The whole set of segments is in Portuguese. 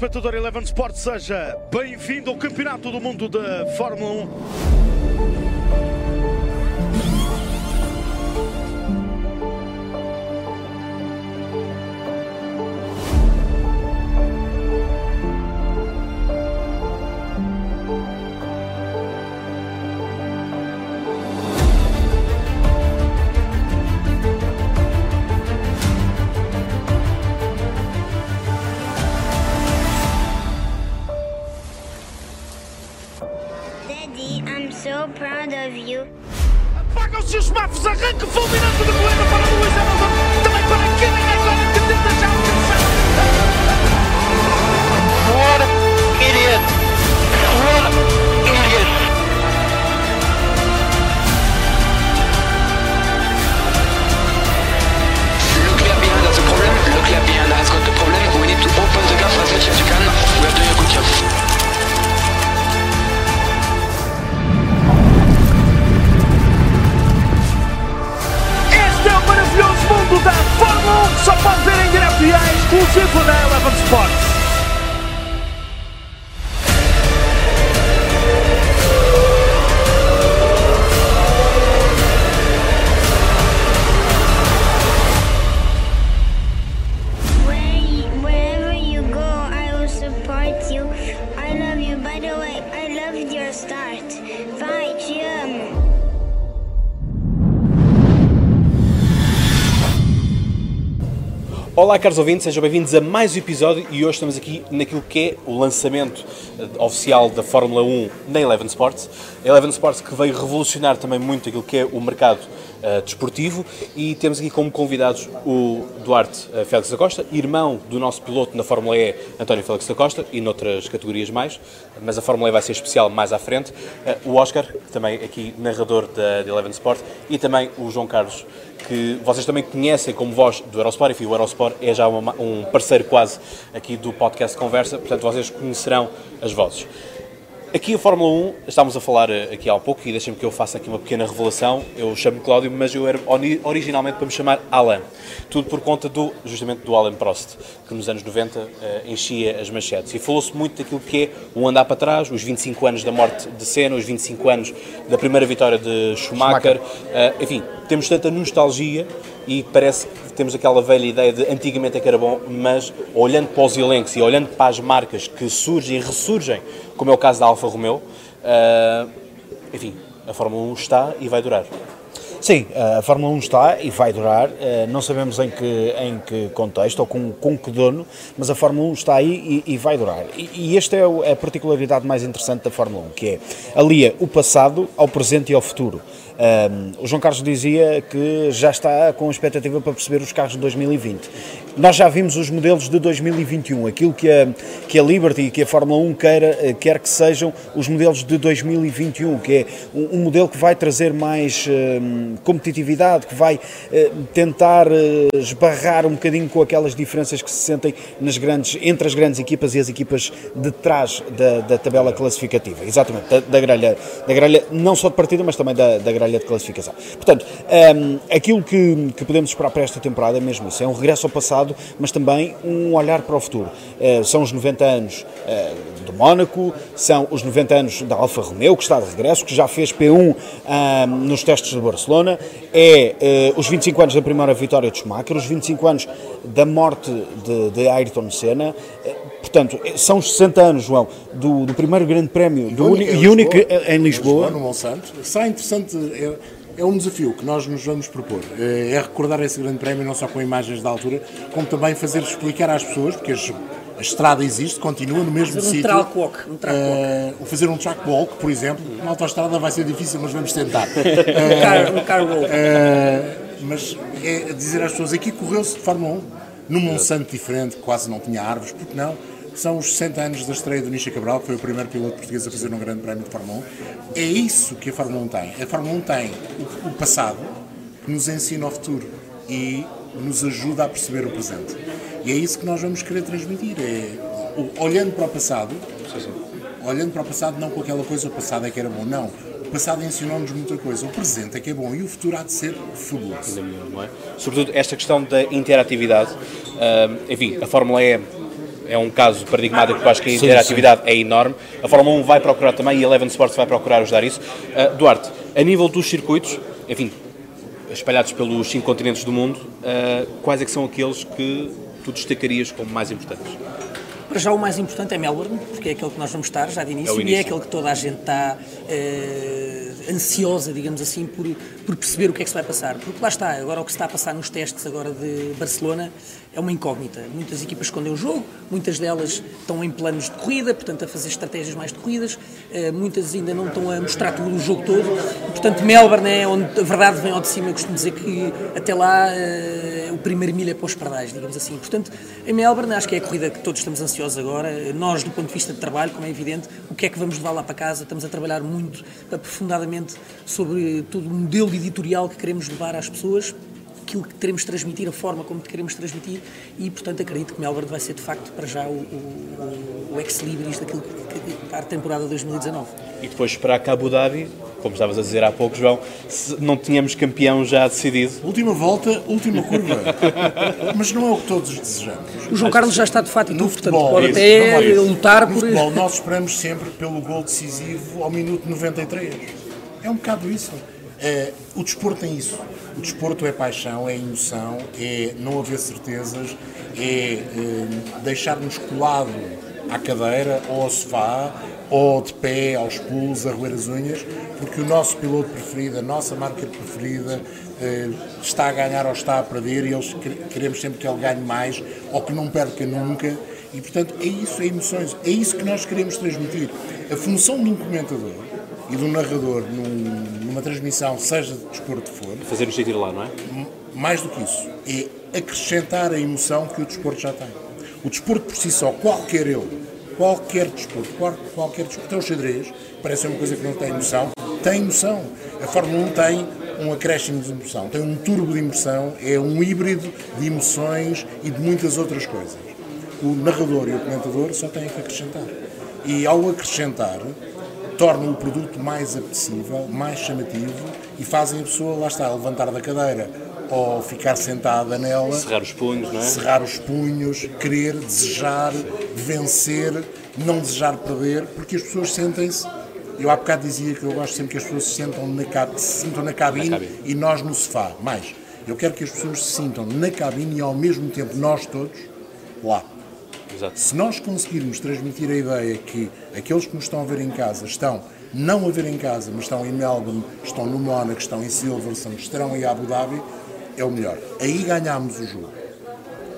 telespectador Eleven Sport, seja bem-vindo ao Campeonato do Mundo da Fórmula 1. Exclusivo da Eleven Sports. Olá, caros ouvintes, sejam bem-vindos a mais um episódio e hoje estamos aqui naquilo que é o lançamento eh, oficial da Fórmula 1 na Eleven Sports. Eleven Sports que veio revolucionar também muito aquilo que é o mercado eh, desportivo e temos aqui como convidados o Duarte eh, Félix da Costa, irmão do nosso piloto na Fórmula E, António Félix da Costa, e noutras categorias mais, mas a Fórmula E vai ser especial mais à frente. Eh, o Oscar, também aqui narrador da, Eleven Sport, e também o João Carlos, que vocês também conhecem como voz do Eurosport, enfim, o Eurosport é já uma- um parceiro quase aqui do podcast Conversa, portanto vocês conhecerão as vozes. Aqui a Fórmula 1, estávamos a falar eh, aqui há um pouco e deixem-me que eu faça aqui uma pequena revelação. Eu chamo-me Cláudio, mas eu era originalmente para me chamar Alan. Tudo por conta do, justamente do Alan Prost, que nos anos 90 eh, enchia as manchetes. E falou-se muito daquilo que é o andar para trás, os 25 anos da morte de Senna, os 25 anos da primeira vitória de Schumacher. Eh, enfim, temos tanta nostalgia e parece que temos aquela velha ideia de antigamente é que era bom, mas olhando para os elencos e olhando para as marcas que surgem e ressurgem, como é o caso da Alfa Romeo, ah, enfim, a Fórmula 1 está e vai durar. Sim, a Fórmula 1 está e vai durar, eh, não sabemos em que, em que contexto ou com, com que dono, mas a Fórmula 1 está aí e, e vai durar. E, e esta é o- a particularidade mais interessante da Fórmula 1, que é alia o passado ao presente e ao futuro. Um, o João Carlos dizia que já está com expectativa para perceber os carros de 2020. Nós já vimos os modelos de 2021, aquilo que a, que a Liberty e que a Fórmula 1 queira, eh, quer que sejam os modelos de 2021, que é um, um modelo que vai trazer mais hum, competitividade, que vai eh, tentar eh, esbarrar um bocadinho com aquelas diferenças que se sentem nas grandes, entre as grandes equipas e as equipas de trás da, da tabela classificativa. Exatamente, da, da, grelha, da grelha não só de partida, mas também da, da grelha de classificação. Portanto, hum, aquilo que, que podemos esperar para esta temporada é mesmo isso, é um regresso ao passado, mas também um olhar para o futuro. Eh, são os 90 anos eh, do Mónaco, são os 90 anos da Alfa Romeo, que está de regresso, que já fez P1 ah, nos testes de Barcelona, é eh, os 25 anos da primeira vitória de Schumacher, os 25 anos da morte de, de Ayrton Senna, Portanto, são os 60 anos, João, do, do primeiro grande prémio, do Único uni- em único Lisboa. em Lisboa. no Monsanto. Será interessante, é, é um desafio que nós nos vamos propor. É é recordar esse grande prémio não só com imagens da altura, como também fazer explicar às pessoas, porque as- a estrada existe, continua no mesmo Fazer um sítio. track walk, um track walk. Eh, o fazer um track walk, por exemplo, na autoestrada vai ser difícil, mas vamos tentar. Um car, um car walk. Eh, mas é dizer às pessoas, aqui correu-se de Fórmula 1, num Monsanto diferente, que quase não tinha árvores, porque não? São os 60 anos da estreia do Nisha Cabral, que foi o primeiro piloto português a fazer um grande prémio de Fórmula 1. É isso que a Fórmula 1 tem. A Fórmula 1 tem o, o passado, que nos ensina o futuro e nos ajuda a perceber o presente. E é isso que nós vamos querer transmitir. É, olhando para o passado, olhando para o passado não com aquela coisa, o passado é que era bom, não. O passado ensinou-nos muita coisa, o presente é que é bom e o futuro há de ser fabuloso. não é? Sobretudo esta questão da interatividade. Enfim, a Fórmula E é um caso paradigmático porque acho que a interatividade é enorme. A Fórmula 1 vai procurar também e a Eleven Sports vai procurar ajudar isso. Uh, Duarte, a nível dos circuitos, enfim, espalhados pelos cinco continentes do mundo, uh, quais é que são aqueles que tu destacarias como mais importantes? Para já o mais importante é Melbourne, porque é aquele que nós vamos estar já de início, É o e é início. aquele que toda a gente está eh, ansiosa, digamos assim, por, por perceber o que é que se vai passar. Porque lá está, agora o que se está a passar nos testes agora de Barcelona é uma incógnita. Muitas equipas escondem o jogo, muitas delas estão em planos de corrida, portanto a fazer estratégias mais de corridas, eh, muitas ainda não estão a mostrar todo o jogo todo. Portanto, Melbourne é onde a verdade vem ao de cima. Eu costumo dizer que até lá eh, milho é para os pardais, digamos assim. Portanto, em Melbourne acho que é a corrida que todos estamos ansiosos agora. Nós, do ponto de vista de trabalho, como é evidente, o que é que vamos levar lá para casa? Estamos a trabalhar muito aprofundadamente sobre todo o modelo editorial que queremos levar às pessoas aquilo que queremos transmitir, a forma como queremos transmitir e, portanto, acredito que Melbourne vai ser, de facto, para já o, o, o ex-libris daquilo que, que para a temporada 2019. E depois para a Abu Dhabi, como estavas a dizer há pouco, João, se não tínhamos campeão já decidido. Última volta, última curva. Mas não é o que todos desejamos. O João Carlos já está de fato No tudo, portanto, futebol, pode isso, até é isso. lutar no por... futebol, nós esperamos sempre pelo gol decisivo ao minuto 93. É um bocado isso. É, o desporto tem isso. O desporto é paixão, é emoção, é não haver certezas, é, é deixar-nos colado à cadeira ou ao sofá ou de pé, aos pulos, a roer as unhas, porque o nosso piloto preferido, a nossa marca preferida, eh, está a ganhar ou está a perder e eles que- queremos sempre que ele ganhe mais ou que não perca nunca. E portanto é isso, é emoções, é isso que nós queremos transmitir. A função de um comentador e de um narrador num- numa transmissão, seja de desporto for, Fazer o sentido lá, não é? mais do que isso, é acrescentar a emoção que o desporto já tem. O desporto por si só, qualquer ele, qualquer desporto, qual- qualquer desporto, até o xadrez, parece uma coisa que não tem emoção, tem emoção. A Fórmula 1 tem um acréscimo de emoção, tem um turbo de emoção, é um híbrido de emoções e de muitas outras coisas. O narrador e o comentador só têm que acrescentar. E ao acrescentar, tornam o produto mais apetecível, mais chamativo e fazem a pessoa, lá está, levantar da cadeira ou ficar sentada nela, Cerrar os punhos, não é? cerrar os punhos, querer, desejar, vencer, não desejar perder, porque as pessoas sentem-se. Eu há bocado dizia que eu gosto sempre que as pessoas se sentam na, se sintam na cabine, Na cabine. e nós no sofá. Mais, eu quero que as pessoas se sintam na cabine e ao mesmo tempo nós todos lá. Exato. Se nós conseguirmos transmitir a ideia que aqueles que nos estão a ver em casa estão não a ver em casa, mas estão em Melbourne, estão no Mónaco, estão em Silverstone, estarão em Abu Dhabi, é o melhor. Aí ganhámos o jogo.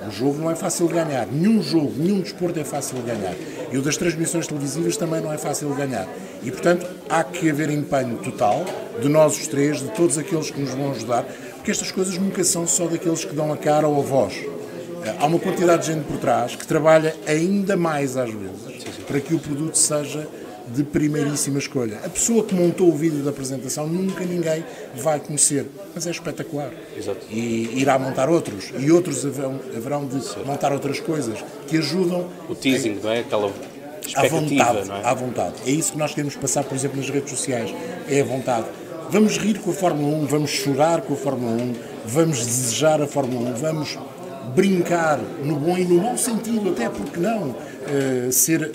O jogo não é fácil de ganhar. Nenhum jogo, nenhum desporto é fácil de ganhar. E o das transmissões televisivas também não é fácil de ganhar. E, portanto, há que haver empenho total de nós os três, de todos aqueles que nos vão ajudar, porque estas coisas nunca são só daqueles que dão a cara ou a voz. Eh, Há uma quantidade de gente por trás que trabalha ainda mais às vezes para que o produto seja de primeiríssima escolha. A pessoa que montou o vídeo da apresentação nunca ninguém vai conhecer, mas é espetacular. Exato. E irá montar outros, e outros haverão, haverão de montar outras coisas que ajudam O teasing, não é? Aquela à vontade, não é? à vontade. É isso que nós queremos passar, por exemplo, nas redes sociais. É a vontade. Vamos rir com a Fórmula 1, vamos chorar com a Fórmula 1, vamos desejar a Fórmula 1, vamos brincar no bom e no mau sentido, até porque não eh, ser,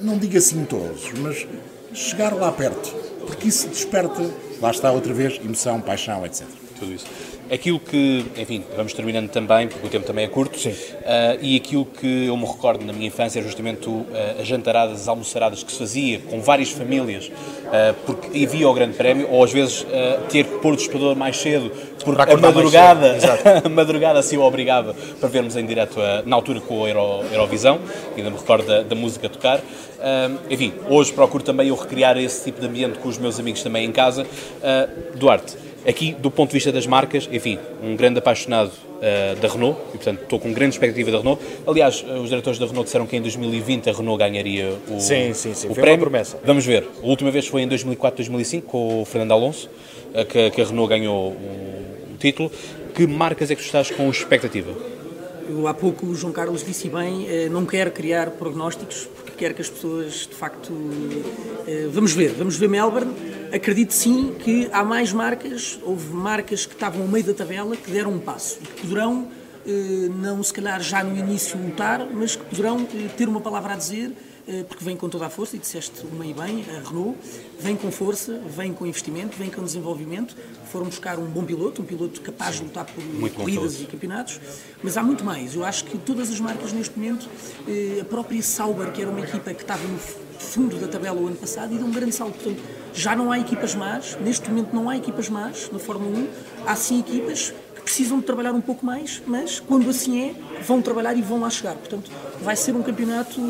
não digo assintosos, mas chegar lá perto, porque isso desperta, lá está outra vez, emoção, paixão, etc. tudo isso. Aquilo que, enfim, vamos terminando também, porque o tempo também é curto, Sim. ah, e aquilo que eu me recordo na minha infância é justamente ah, as jantaradas, as almoçaradas que se fazia com várias famílias, ah, porque havia o grande prémio, ou às vezes ter que pôr o despertador mais cedo, porque a madrugada, a madrugada assim o obrigava para vermos em direto ah, na altura com a Euro, Eurovisão, ainda me recordo da, da música a tocar. Ah, enfim, hoje procuro também eu recriar esse tipo de ambiente com os meus amigos também em casa. Ah, Duarte, Aqui, do ponto de vista das marcas, enfim, um grande apaixonado eh, da Renault e, portanto, estou com grande expectativa da Renault. Aliás, eh, os diretores da Renault disseram que em 2020 a Renault ganharia o, Sim, sim, sim, o foi uma prémio. promessa. Vamos ver. A última vez foi em 2004, 2005, com o Fernando Alonso, que, que a Renault ganhou o, o título. Que marcas é que tu estás com expectativa? Eu, há pouco o João Carlos disse bem, eh, não quer criar prognósticos, quer que as pessoas, de facto, eh, vamos ver, vamos ver Melbourne. Acredito sim que há mais marcas, houve marcas que estavam ao meio da tabela que deram um passo e que poderão eh, não se calhar já no início lutar, mas que poderão eh, ter uma palavra a dizer, porque vem com toda a força, e disseste e bem, a Renault, vem com força, vem com investimento, vem com desenvolvimento, foram buscar um bom piloto, um piloto capaz de lutar por Muito corridas e campeonatos, mas há muito mais. Eu acho que todas as marcas neste momento, eh, a própria Sauber, que era uma equipa que estava no fundo da tabela o ano passado, e deu um grande salto. Portanto, já não há equipas más, neste momento não há equipas más na Fórmula 1, há sim equipas precisam de trabalhar um pouco mais, mas quando assim é, vão trabalhar e vão lá chegar. Portanto, vai ser um campeonato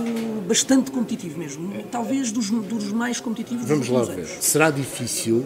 bastante competitivo mesmo, talvez dos, dos mais competitivos Vamos dos lá ver. anos. Será difícil,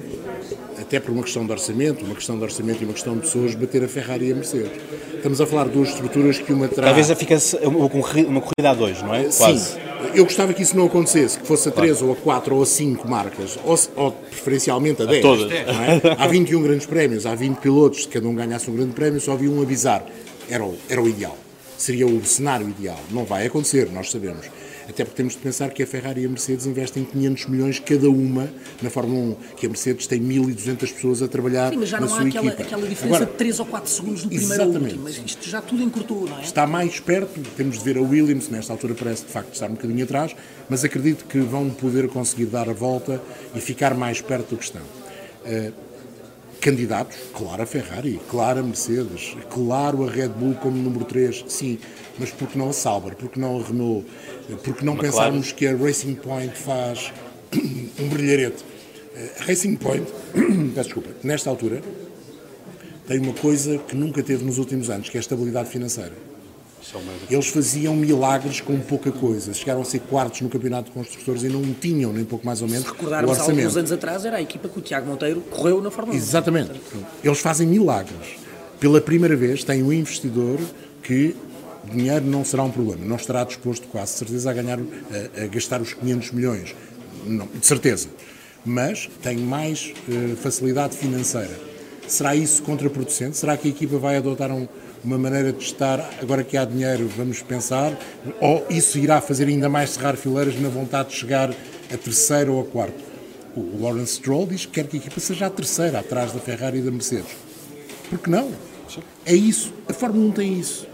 até por uma questão de orçamento, uma questão de orçamento e uma questão de pessoas, bater a Ferrari e a Mercedes. Estamos a falar de duas estruturas que uma terá... Talvez fique uma corrida, uma corrida a dois, não é? Quase. Sim, eu gostava que isso não acontecesse, que fosse a 3 ou a 4 ou a 5 marcas, ou, ou preferencialmente a 10. todas. não é? Há 21 grandes prémios, há 20 pilotos, se cada um ganhasse um grande prémio, só havia um avisar. Era o, era o ideal. Seria o cenário ideal. Não vai acontecer, nós sabemos. Até porque temos de pensar que a Ferrari e a Mercedes investem 500 milhões cada uma na Fórmula 1, que a Mercedes tem 1.200 pessoas a trabalhar Sim, mas já não há aquela, aquela diferença Agora, de 3 ou 4 segundos do primeiro ao Exatamente. último, mas isto já tudo encurtou, não é? está mais perto, temos de ver a Williams, nesta altura parece de facto estar um bocadinho atrás, mas acredito que vão poder conseguir dar a volta e ficar mais perto do que estão. Eh, candidatos, claro a Ferrari, claro a Mercedes, claro a Red Bull como número 3, sim, mas por que não a Sauber, por que não a Renault, Eh, por que não pensarmos que a Racing Point faz um brilharete? Eh, A Racing Point, peço desculpa, nesta altura, tem uma coisa que nunca teve nos últimos anos, que é a estabilidade financeira. Eles faziam milagres com pouca coisa. Chegaram a ser quartos no campeonato de construtores e não tinham, nem pouco mais ou menos, Se o há alguns orçamento. anos atrás, era a equipa que o Tiago Monteiro correu na Fórmula 1. Exatamente. Eles fazem milagres. Pela primeira vez tem um investidor que dinheiro não será um problema. Não estará disposto, quase certeza, a, ganhar, a, a gastar os 500 milhões. Não, de certeza. Mas tem mais eh, facilidade financeira. Será isso contraproducente? Será que a equipa vai adotar um- uma maneira de estar, agora que há dinheiro, vamos pensar? Ou isso irá fazer ainda mais cerrar fileiras na vontade de chegar a terceiro ou a quarto? O Lawrence Stroll diz que quer que a equipa seja a terceira, atrás da Ferrari e da Mercedes. Por que não? É isso. A Fórmula 1 tem isso.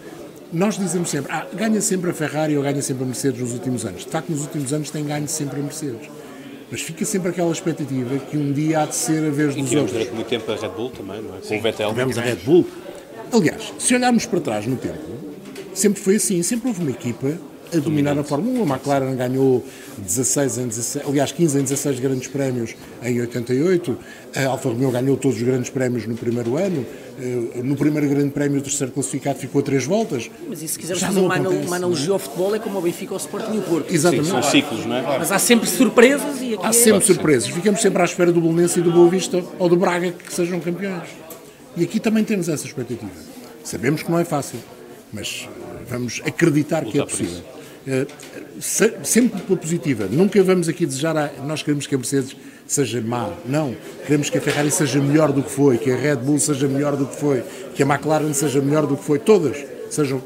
Nós dizemos sempre, ah, ganha sempre a Ferrari ou ganha sempre a Mercedes nos últimos anos. De facto, nos últimos anos tem ganho sempre a Mercedes. Mas fica sempre aquela expectativa que um dia há de ser a vez E dos outros. durante muito tempo a Red Bull também, não é? Com o Vettel. Tivemos a Red Bull. Aliás, se olharmos para trás no tempo, sempre foi assim, sempre houve uma equipa a dominar a Fórmula 1. A McLaren ganhou 16 em 16, aliás, 15 em 16 grandes prémios em 88. A Alfa Romeo ganhou todos os grandes prémios no primeiro ano. Eh, No primeiro grande prémio, o terceiro classificado ficou a três voltas. Mas e se quisermos fazer uma, acontece, uma analogia ao futebol, é como o Benfica, o Sporting e o Porto. Exatamente. São ciclos, não é? Mas há sempre surpresas e aqui Há é- sempre surpresas. Ficamos sempre à espera do Belenense e do Boa Vista ou do Braga que sejam campeões. E aqui também temos essa expectativa. Sabemos que não é fácil, mas eh, vamos acreditar que é possível. Eh, se- Sempre pela positiva. Nunca vamos aqui desejar. A, nós queremos que a Mercedes seja má. Não. Queremos que a Ferrari seja melhor do que foi, que a Red Bull seja melhor do que foi, que a McLaren seja melhor do que foi. Todas sejam.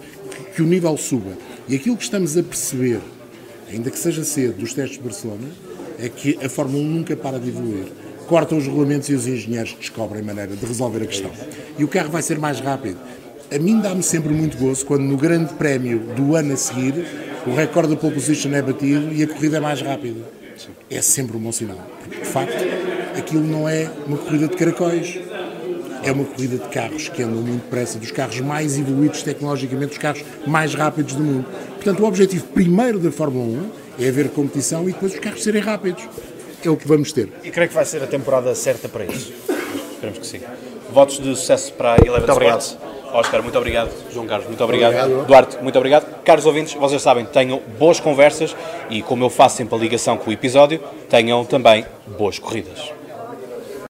Que o nível suba. E aquilo que estamos a perceber ainda que seja cedo, dos testes de Barcelona, é que a Fórmula 1 nunca para de evoluir. Cortam os regulamentos e os engenheiros descobrem maneira de resolver a questão. E o carro vai ser mais rápido. A mim dá-me sempre muito gozo quando no grande prémio do ano a seguir o recorde da pole position é batido e a corrida é mais rápida. É sempre um bom sinal. Porque, de facto, aquilo não é uma corrida de caracóis. É uma corrida de carros que andam muito depressa, dos carros mais evoluídos tecnologicamente, dos carros mais rápidos do mundo. Portanto, o objetivo primeiro da Fórmula 1 é haver competição e depois os carros serem rápidos. É o que vamos ter. E creio que vai ser a temporada certa para isso. Esperemos que sim. Votos de sucesso para a Eleven obrigado. Oscar, muito obrigado. João Carlos, muito obrigado. Duarte, muito obrigado. Caros ouvintes, vocês sabem, tenham boas conversas e, como eu faço sempre a ligação com o episódio, tenham também boas corridas.